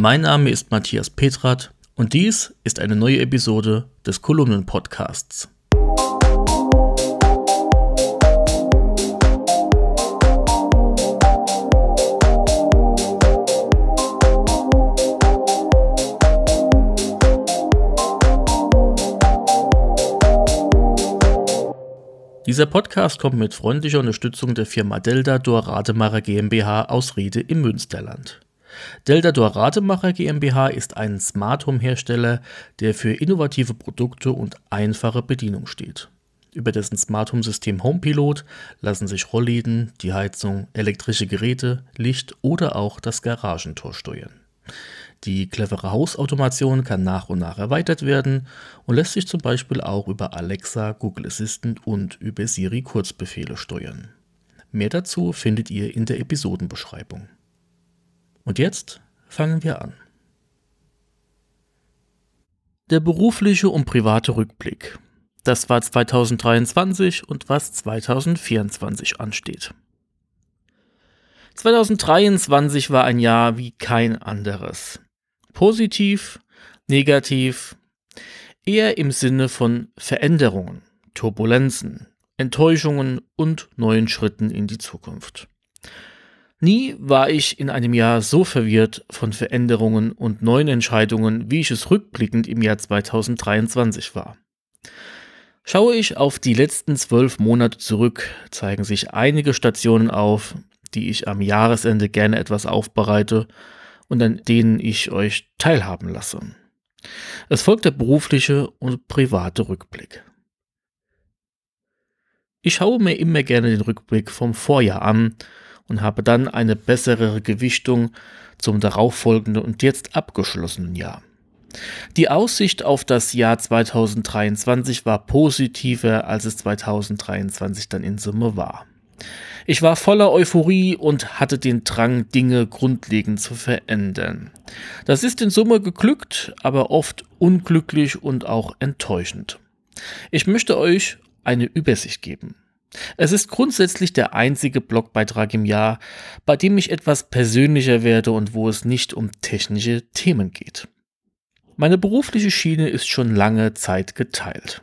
Mein Name ist Matthias Petrat und dies ist eine neue Episode des Kolumnen-Podcasts. Dieser Podcast kommt mit freundlicher Unterstützung der Firma Delta Dor Rademacher GmbH aus Riede im Münsterland. Delta Dor Rademacher GmbH ist ein Smart Home Hersteller, der für innovative Produkte und einfache Bedienung steht. Über dessen Smart Home System HomePilot lassen sich Rollläden, die Heizung, elektrische Geräte, Licht oder auch das Garagentor steuern. Die clevere Hausautomation kann nach und nach erweitert werden und lässt sich zum Beispiel auch über Alexa, Google Assistant und über Siri Kurzbefehle steuern. Mehr dazu findet ihr in der Episodenbeschreibung. Und jetzt fangen wir an. Der berufliche und private Rückblick. Das war 2023 und was 2024 ansteht. 2023 war ein Jahr wie kein anderes. Positiv, negativ, eher im Sinne von Veränderungen, Turbulenzen, Enttäuschungen und neuen Schritten in die Zukunft. Nie war ich in einem Jahr so verwirrt von Veränderungen und neuen Entscheidungen, wie ich es rückblickend im Jahr 2023 war. Schaue ich auf die letzten zwölf Monate zurück, zeigen sich einige Stationen auf, die ich am Jahresende gerne etwas aufbereite und an denen ich euch teilhaben lasse. Es folgt der berufliche und private Rückblick. Ich schaue mir immer gerne den Rückblick vom Vorjahr an und habe dann eine bessere Gewichtung zum darauffolgenden und jetzt abgeschlossenen Jahr. Die Aussicht auf das Jahr 2023 war positiver, als es 2023 dann in Summe war. Ich war voller Euphorie und hatte den Drang, Dinge grundlegend zu verändern. Das ist in Summe geglückt, aber oft unglücklich und auch enttäuschend. Ich möchte euch eine Übersicht geben. Es ist grundsätzlich der einzige Blogbeitrag im Jahr, bei dem ich etwas persönlicher werde und wo es nicht um technische Themen geht. Meine berufliche Schiene ist schon lange Zeit geteilt.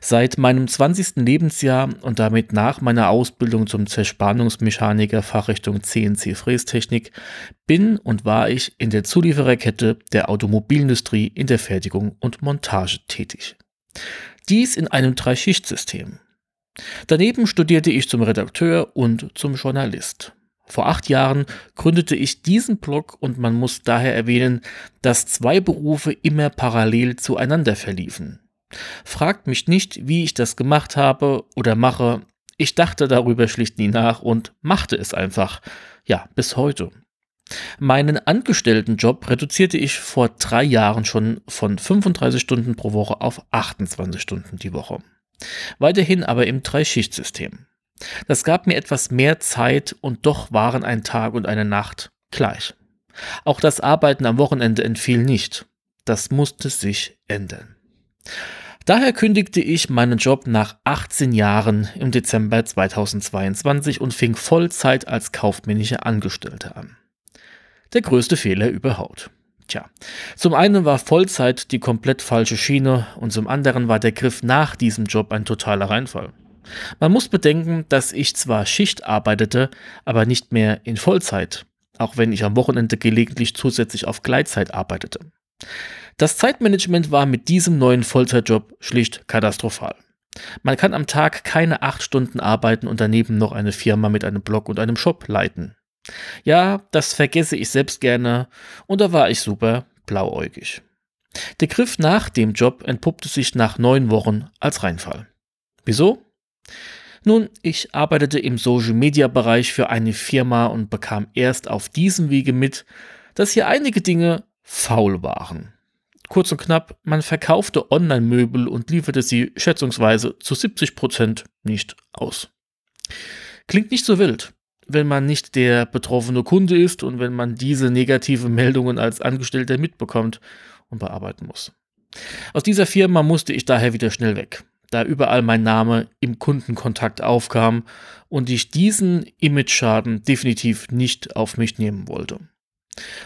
Seit meinem 20. Lebensjahr und damit nach meiner Ausbildung zum Zerspannungsmechaniker Fachrichtung CNC Frästechnik bin und war ich in der Zuliefererkette der Automobilindustrie in der Fertigung und Montage tätig. Dies in einem Dreischichtsystem. Daneben studierte ich zum Redakteur und zum Journalist. Vor acht Jahren gründete ich diesen Blog und man muss daher erwähnen, dass zwei Berufe immer parallel zueinander verliefen. Fragt mich nicht, wie ich das gemacht habe oder mache. Ich dachte darüber schlicht nie nach und machte es einfach. Ja, bis heute. Meinen Angestelltenjob reduzierte ich vor drei Jahren schon von 35 Stunden pro Woche auf 28 Stunden die Woche. Weiterhin aber im Dreischichtsystem. Das gab mir etwas mehr Zeit und doch waren ein Tag und eine Nacht gleich. Auch das Arbeiten am Wochenende entfiel nicht. Das musste sich ändern. Daher kündigte ich meinen Job nach 18 Jahren im Dezember 2022 und fing Vollzeit als kaufmännische Angestellte an. Der größte Fehler überhaupt. Tja, zum einen war Vollzeit die komplett falsche Schiene und zum anderen war der Griff nach diesem Job ein totaler Reinfall. Man muss bedenken, dass ich zwar Schicht arbeitete, aber nicht mehr in Vollzeit, auch wenn ich am Wochenende gelegentlich zusätzlich auf Gleitzeit arbeitete. Das Zeitmanagement war mit diesem neuen Vollzeitjob schlicht katastrophal. Man kann am Tag keine acht Stunden arbeiten und daneben noch eine Firma mit einem Blog und einem Shop leiten. Ja, das vergesse ich selbst gerne und da war ich super blauäugig. Der Griff nach dem Job entpuppte sich nach neun Wochen als Reinfall. Wieso? Nun, ich arbeitete im Social Media Bereich für eine Firma und bekam erst auf diesem Wege mit, dass hier einige Dinge faul waren. Kurz und knapp, man verkaufte Online-Möbel und lieferte sie schätzungsweise zu 70 Prozent nicht aus. Klingt nicht so wild, wenn man nicht der betroffene Kunde ist und wenn man diese negative Meldungen als Angestellter mitbekommt und bearbeiten muss. Aus dieser Firma musste ich daher wieder schnell weg, da überall mein Name im Kundenkontakt aufkam und ich diesen Image-Schaden definitiv nicht auf mich nehmen wollte.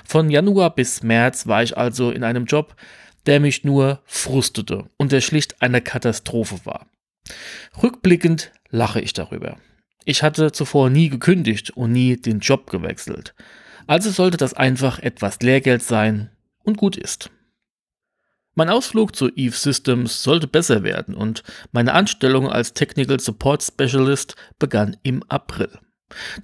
Von Januar bis März war ich also in einem Job, der mich nur frustete und der schlicht eine Katastrophe war. Rückblickend lache ich darüber. Ich hatte zuvor nie gekündigt und nie den Job gewechselt. Also sollte das einfach etwas Lehrgeld sein und gut ist. Mein Ausflug zu Eve Systems sollte besser werden und meine Anstellung als Technical Support Specialist begann im April.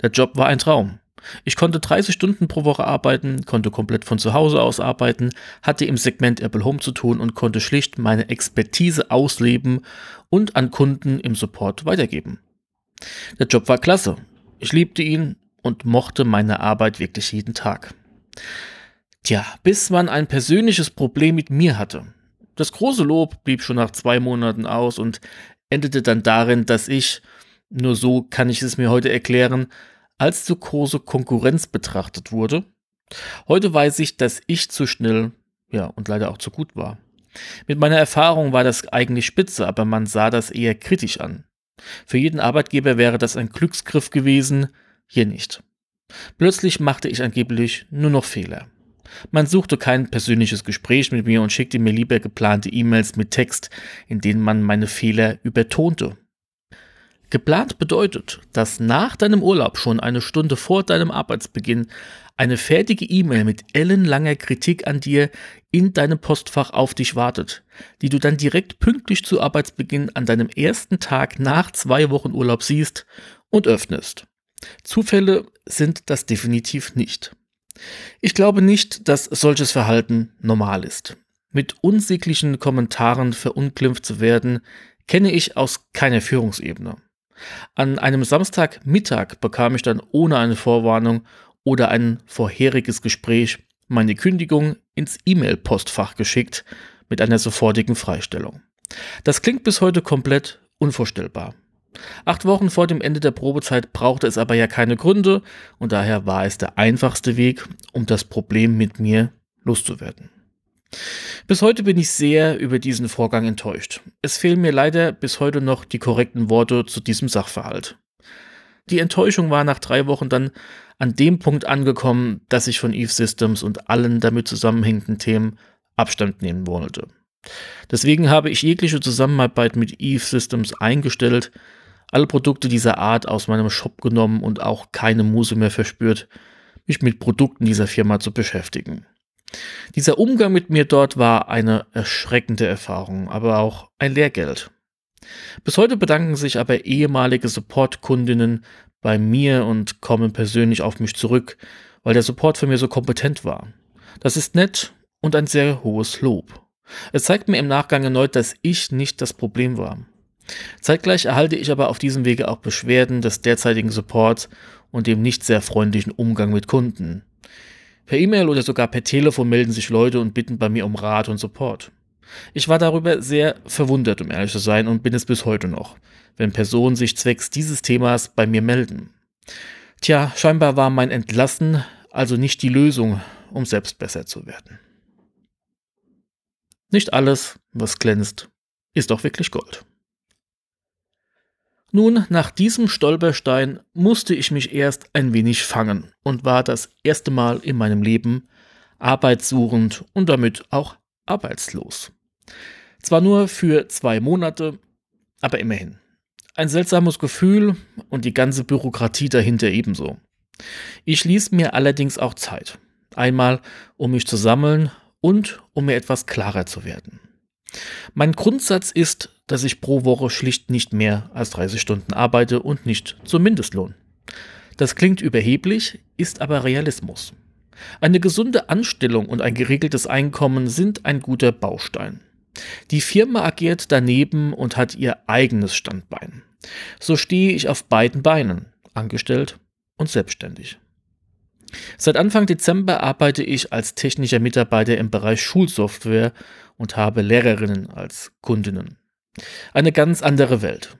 Der Job war ein Traum. Ich konnte 30 Stunden pro Woche arbeiten, konnte komplett von zu Hause aus arbeiten, hatte im Segment Apple Home zu tun und konnte schlicht meine Expertise ausleben und an Kunden im Support weitergeben. Der Job war klasse. Ich liebte ihn und mochte meine Arbeit wirklich jeden Tag. Tja, bis man ein persönliches Problem mit mir hatte. Das große Lob blieb schon nach zwei Monaten aus und endete dann darin, dass ich, nur so kann ich es mir heute erklären, als zu große Konkurrenz betrachtet wurde. Heute weiß ich, dass ich zu schnell, ja, und leider auch zu gut war. Mit meiner Erfahrung war das eigentlich spitze, aber man sah das eher kritisch an. Für jeden Arbeitgeber wäre das ein Glücksgriff gewesen, hier nicht. Plötzlich machte ich angeblich nur noch Fehler. Man suchte kein persönliches Gespräch mit mir und schickte mir lieber geplante E-Mails mit Text, in denen man meine Fehler übertonte. Geplant bedeutet, dass nach deinem Urlaub schon eine Stunde vor deinem Arbeitsbeginn eine fertige E-Mail mit ellenlanger Kritik an dir in deinem Postfach auf dich wartet, die du dann direkt pünktlich zu Arbeitsbeginn an deinem ersten Tag nach zwei Wochen Urlaub siehst und öffnest. Zufälle sind das definitiv nicht. Ich glaube nicht, dass solches Verhalten normal ist. Mit unsäglichen Kommentaren verunglimpft zu werden, kenne ich aus keiner Führungsebene. An einem Samstagmittag bekam ich dann ohne eine Vorwarnung oder ein vorheriges Gespräch meine Kündigung ins E-Mail-Postfach geschickt mit einer sofortigen Freistellung. Das klingt bis heute komplett unvorstellbar. Acht Wochen vor dem Ende der Probezeit brauchte es aber ja keine Gründe und daher war es der einfachste Weg, um das Problem mit mir loszuwerden. Bis heute bin ich sehr über diesen Vorgang enttäuscht. Es fehlen mir leider bis heute noch die korrekten Worte zu diesem Sachverhalt. Die Enttäuschung war nach drei Wochen dann an dem Punkt angekommen, dass ich von Eve Systems und allen damit zusammenhängenden Themen Abstand nehmen wollte. Deswegen habe ich jegliche Zusammenarbeit mit Eve Systems eingestellt, alle Produkte dieser Art aus meinem Shop genommen und auch keine Muse mehr verspürt, mich mit Produkten dieser Firma zu beschäftigen. Dieser Umgang mit mir dort war eine erschreckende Erfahrung, aber auch ein Lehrgeld. Bis heute bedanken sich aber ehemalige Support-Kundinnen bei mir und kommen persönlich auf mich zurück, weil der Support für mir so kompetent war. Das ist nett und ein sehr hohes Lob. Es zeigt mir im Nachgang erneut, dass ich nicht das Problem war. Zeitgleich erhalte ich aber auf diesem Wege auch Beschwerden des derzeitigen Supports und dem nicht sehr freundlichen Umgang mit Kunden. Per E-Mail oder sogar per Telefon melden sich Leute und bitten bei mir um Rat und Support. Ich war darüber sehr verwundert, um ehrlich zu sein, und bin es bis heute noch, wenn Personen sich zwecks dieses Themas bei mir melden. Tja, scheinbar war mein Entlassen also nicht die Lösung, um selbst besser zu werden. Nicht alles, was glänzt, ist auch wirklich Gold. Nun, nach diesem Stolperstein musste ich mich erst ein wenig fangen und war das erste Mal in meinem Leben arbeitssuchend und damit auch arbeitslos. Zwar nur für zwei Monate, aber immerhin. Ein seltsames Gefühl und die ganze Bürokratie dahinter ebenso. Ich ließ mir allerdings auch Zeit. Einmal, um mich zu sammeln und um mir etwas klarer zu werden. Mein Grundsatz ist, dass ich pro Woche schlicht nicht mehr als 30 Stunden arbeite und nicht zum Mindestlohn. Das klingt überheblich, ist aber Realismus. Eine gesunde Anstellung und ein geregeltes Einkommen sind ein guter Baustein. Die Firma agiert daneben und hat ihr eigenes Standbein. So stehe ich auf beiden Beinen, angestellt und selbstständig. Seit Anfang Dezember arbeite ich als technischer Mitarbeiter im Bereich Schulsoftware und habe Lehrerinnen als Kundinnen. Eine ganz andere Welt.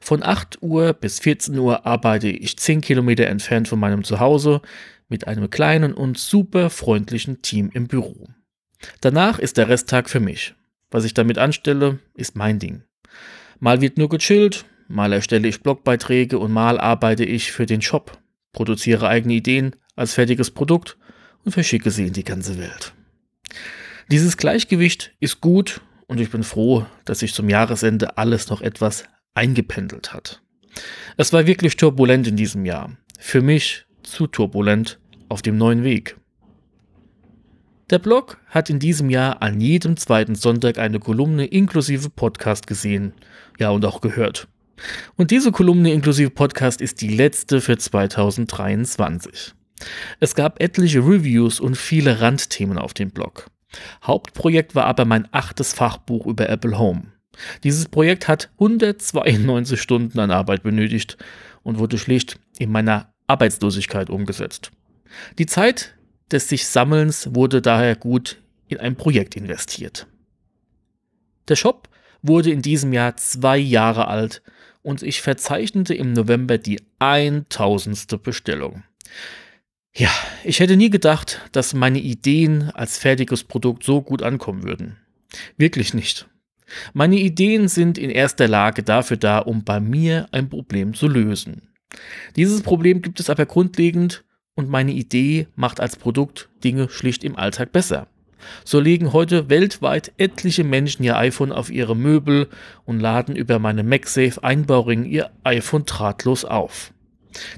Von 8 Uhr bis 14 Uhr arbeite ich 10 Kilometer entfernt von meinem Zuhause mit einem kleinen und super freundlichen Team im Büro. Danach ist der Resttag für mich. Was ich damit anstelle, ist mein Ding. Mal wird nur gechillt, mal erstelle ich Blogbeiträge und mal arbeite ich für den Shop, produziere eigene Ideen als fertiges Produkt und verschicke sie in die ganze Welt. Dieses Gleichgewicht ist gut und ich bin froh, dass sich zum Jahresende alles noch etwas eingependelt hat. Es war wirklich turbulent in diesem Jahr. Für mich zu turbulent auf dem neuen Weg. Der Blog hat in diesem Jahr an jedem zweiten Sonntag eine Kolumne inklusive Podcast gesehen, ja und auch gehört. Und diese Kolumne inklusive Podcast ist die letzte für 2023. Es gab etliche Reviews und viele Randthemen auf dem Blog. Hauptprojekt war aber mein achtes Fachbuch über Apple Home. Dieses Projekt hat 192 Stunden an Arbeit benötigt und wurde schlicht in meiner Arbeitslosigkeit umgesetzt. Die Zeit des sich Sammelns wurde daher gut in ein Projekt investiert. Der Shop wurde in diesem Jahr zwei Jahre alt und ich verzeichnete im November die 1000. Bestellung. Ja, ich hätte nie gedacht, dass meine Ideen als fertiges Produkt so gut ankommen würden. Wirklich nicht. Meine Ideen sind in erster Lage dafür da, um bei mir ein Problem zu lösen. Dieses Problem gibt es aber grundlegend und meine Idee macht als Produkt Dinge schlicht im Alltag besser. So legen heute weltweit etliche Menschen ihr iPhone auf ihre Möbel und laden über meine MagSafe Einbauring ihr iPhone drahtlos auf.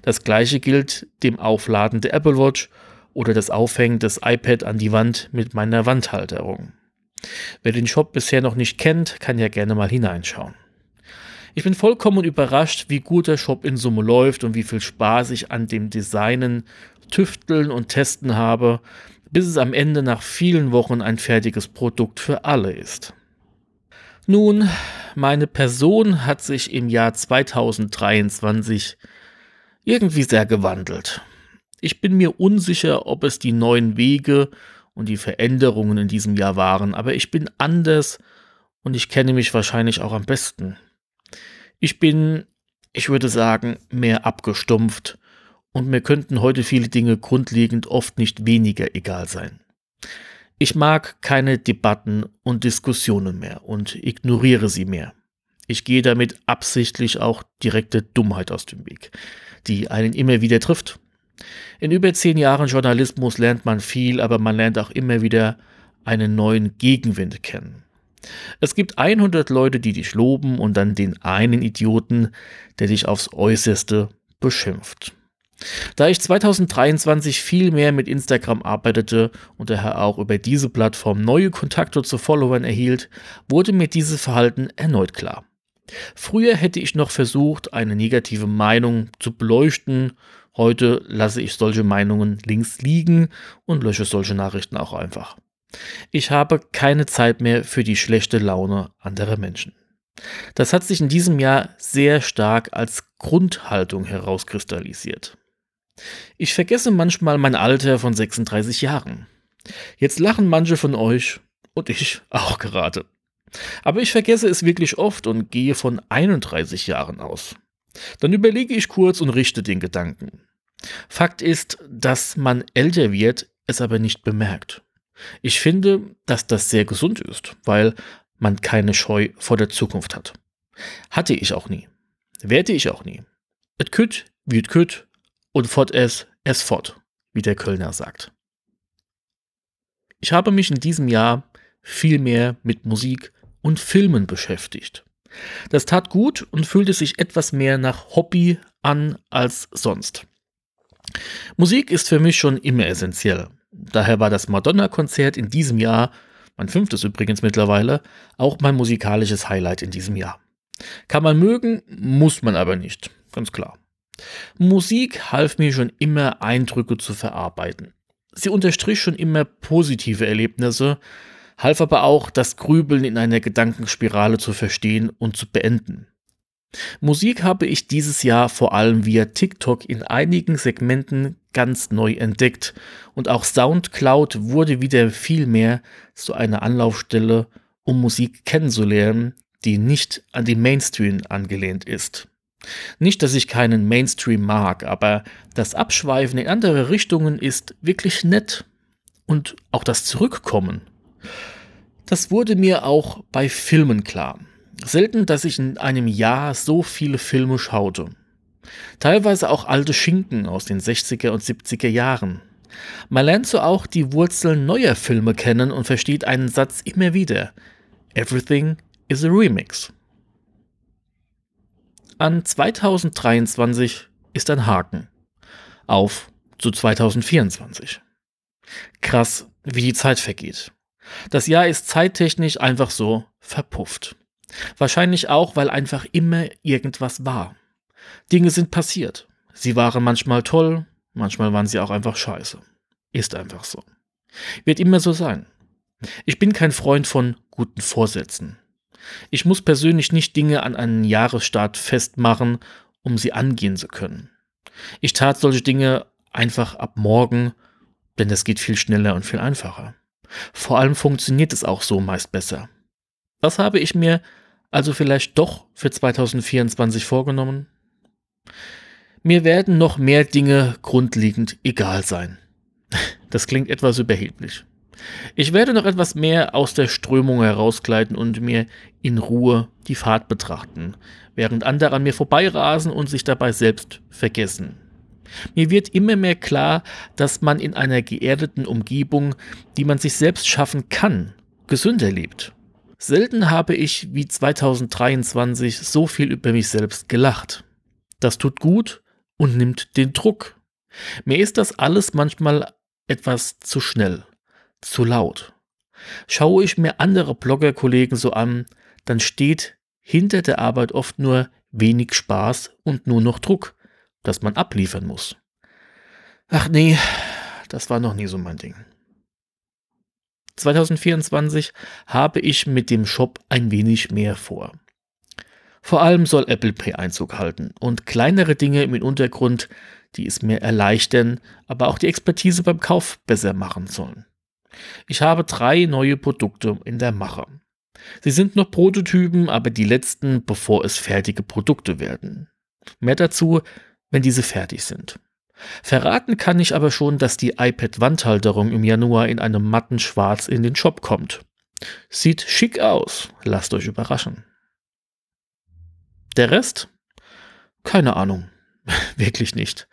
Das gleiche gilt dem Aufladen der Apple Watch oder das Aufhängen des iPad an die Wand mit meiner Wandhalterung. Wer den Shop bisher noch nicht kennt, kann ja gerne mal hineinschauen. Ich bin vollkommen überrascht, wie gut der Shop in Summe läuft und wie viel Spaß ich an dem Designen, Tüfteln und Testen habe, bis es am Ende nach vielen Wochen ein fertiges Produkt für alle ist. Nun, meine Person hat sich im Jahr 2023 irgendwie sehr gewandelt. Ich bin mir unsicher, ob es die neuen Wege und die Veränderungen in diesem Jahr waren, aber ich bin anders und ich kenne mich wahrscheinlich auch am besten. Ich bin, ich würde sagen, mehr abgestumpft und mir könnten heute viele Dinge grundlegend oft nicht weniger egal sein. Ich mag keine Debatten und Diskussionen mehr und ignoriere sie mehr. Ich gehe damit absichtlich auch direkte Dummheit aus dem Weg, die einen immer wieder trifft. In über zehn Jahren Journalismus lernt man viel, aber man lernt auch immer wieder einen neuen Gegenwind kennen. Es gibt 100 Leute, die dich loben und dann den einen Idioten, der dich aufs äußerste beschimpft. Da ich 2023 viel mehr mit Instagram arbeitete und daher auch über diese Plattform neue Kontakte zu Followern erhielt, wurde mir dieses Verhalten erneut klar. Früher hätte ich noch versucht, eine negative Meinung zu beleuchten, heute lasse ich solche Meinungen links liegen und lösche solche Nachrichten auch einfach. Ich habe keine Zeit mehr für die schlechte Laune anderer Menschen. Das hat sich in diesem Jahr sehr stark als Grundhaltung herauskristallisiert. Ich vergesse manchmal mein Alter von 36 Jahren. Jetzt lachen manche von euch und ich auch gerade. Aber ich vergesse es wirklich oft und gehe von 31 Jahren aus. Dann überlege ich kurz und richte den Gedanken. Fakt ist, dass man älter wird, es aber nicht bemerkt. Ich finde, dass das sehr gesund ist, weil man keine Scheu vor der Zukunft hat. Hatte ich auch nie. Werde ich auch nie. Et kütt, wie kütt, und fort es, es fort, wie der Kölner sagt. Ich habe mich in diesem Jahr viel mehr mit Musik und Filmen beschäftigt. Das tat gut und fühlte sich etwas mehr nach Hobby an als sonst. Musik ist für mich schon immer essentiell. Daher war das Madonna-Konzert in diesem Jahr, mein fünftes übrigens mittlerweile, auch mein musikalisches Highlight in diesem Jahr. Kann man mögen, muss man aber nicht, ganz klar. Musik half mir schon immer, Eindrücke zu verarbeiten. Sie unterstrich schon immer positive Erlebnisse, half aber auch, das Grübeln in einer Gedankenspirale zu verstehen und zu beenden. Musik habe ich dieses Jahr vor allem via TikTok in einigen Segmenten ganz neu entdeckt und auch SoundCloud wurde wieder viel mehr zu einer Anlaufstelle, um Musik kennenzulernen, die nicht an die Mainstream angelehnt ist. Nicht, dass ich keinen Mainstream mag, aber das Abschweifen in andere Richtungen ist wirklich nett. Und auch das Zurückkommen. Das wurde mir auch bei Filmen klar. Selten, dass ich in einem Jahr so viele Filme schaute. Teilweise auch alte Schinken aus den 60er und 70er Jahren. Man lernt so auch die Wurzeln neuer Filme kennen und versteht einen Satz immer wieder. Everything is a remix. An 2023 ist ein Haken. Auf zu 2024. Krass, wie die Zeit vergeht. Das Jahr ist zeittechnisch einfach so verpufft. Wahrscheinlich auch, weil einfach immer irgendwas war. Dinge sind passiert. Sie waren manchmal toll, manchmal waren sie auch einfach scheiße. Ist einfach so. Wird immer so sein. Ich bin kein Freund von guten Vorsätzen. Ich muss persönlich nicht Dinge an einen Jahresstart festmachen, um sie angehen zu können. Ich tat solche Dinge einfach ab morgen, denn das geht viel schneller und viel einfacher. Vor allem funktioniert es auch so meist besser. Was habe ich mir also vielleicht doch für 2024 vorgenommen? Mir werden noch mehr Dinge grundlegend egal sein. Das klingt etwas überheblich. Ich werde noch etwas mehr aus der Strömung herausgleiten und mir in Ruhe die Fahrt betrachten, während andere an mir vorbeirasen und sich dabei selbst vergessen. Mir wird immer mehr klar, dass man in einer geerdeten Umgebung, die man sich selbst schaffen kann, gesünder lebt. Selten habe ich wie 2023 so viel über mich selbst gelacht. Das tut gut und nimmt den Druck. Mir ist das alles manchmal etwas zu schnell, zu laut. Schaue ich mir andere Bloggerkollegen so an, dann steht hinter der Arbeit oft nur wenig Spaß und nur noch Druck, dass man abliefern muss. Ach nee, das war noch nie so mein Ding. 2024 habe ich mit dem Shop ein wenig mehr vor. Vor allem soll Apple Pay Einzug halten und kleinere Dinge im Untergrund, die es mir erleichtern, aber auch die Expertise beim Kauf besser machen sollen. Ich habe drei neue Produkte in der Mache. Sie sind noch Prototypen, aber die letzten, bevor es fertige Produkte werden. Mehr dazu, wenn diese fertig sind. Verraten kann ich aber schon, dass die iPad-Wandhalterung im Januar in einem matten Schwarz in den Shop kommt. Sieht schick aus, lasst euch überraschen. Der Rest? Keine Ahnung. Wirklich nicht.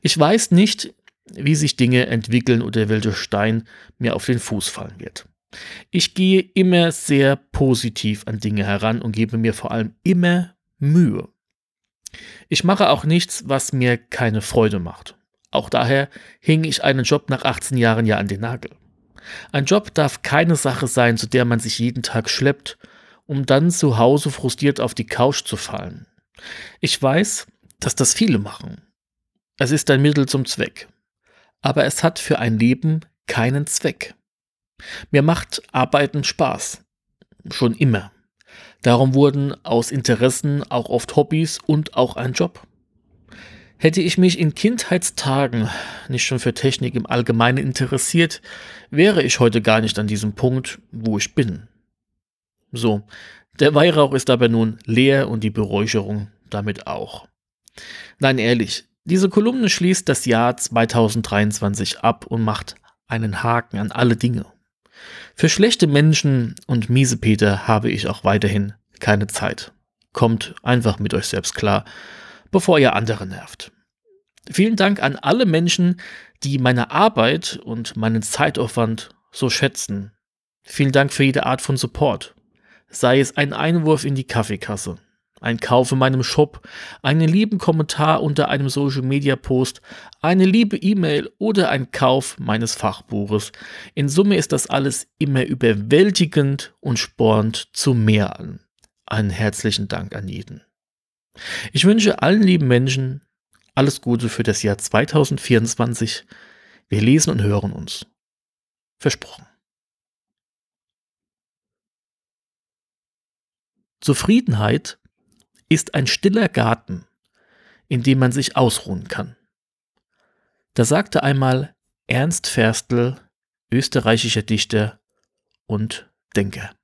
Ich weiß nicht, wie sich Dinge entwickeln oder welcher Stein mir auf den Fuß fallen wird. Ich gehe immer sehr positiv an Dinge heran und gebe mir vor allem immer Mühe. Ich mache auch nichts, was mir keine Freude macht. Auch daher hing ich einen Job nach 18 Jahren ja an den Nagel. Ein Job darf keine Sache sein, zu der man sich jeden Tag schleppt, um dann zu Hause frustriert auf die Couch zu fallen. Ich weiß, dass das viele machen. Es ist ein Mittel zum Zweck. Aber es hat für ein Leben keinen Zweck. Mir macht Arbeiten Spaß. Schon immer. Darum wurden aus Interessen auch oft Hobbys und auch ein Job. Hätte ich mich in Kindheitstagen nicht schon für Technik im Allgemeinen interessiert, wäre ich heute gar nicht an diesem Punkt, wo ich bin. So, der Weihrauch ist aber nun leer und die Beräucherung damit auch. Nein, ehrlich, diese Kolumne schließt das Jahr 2023 ab und macht einen Haken an alle Dinge. Für schlechte Menschen und miese Peter habe ich auch weiterhin keine Zeit. Kommt einfach mit euch selbst klar, bevor ihr andere nervt. Vielen Dank an alle Menschen, die meine Arbeit und meinen Zeitaufwand so schätzen. Vielen Dank für jede Art von Support. Sei es ein Einwurf in die Kaffeekasse, ein Kauf in meinem Shop, einen lieben Kommentar unter einem Social Media Post, eine liebe E-Mail oder ein Kauf meines Fachbuches. In Summe ist das alles immer überwältigend und spornt zu mehr an. Einen herzlichen Dank an jeden. Ich wünsche allen lieben Menschen alles Gute für das Jahr 2024. Wir lesen und hören uns. Versprochen. Zufriedenheit ist ein stiller Garten, in dem man sich ausruhen kann. Da sagte einmal Ernst Ferstl, österreichischer Dichter und Denker.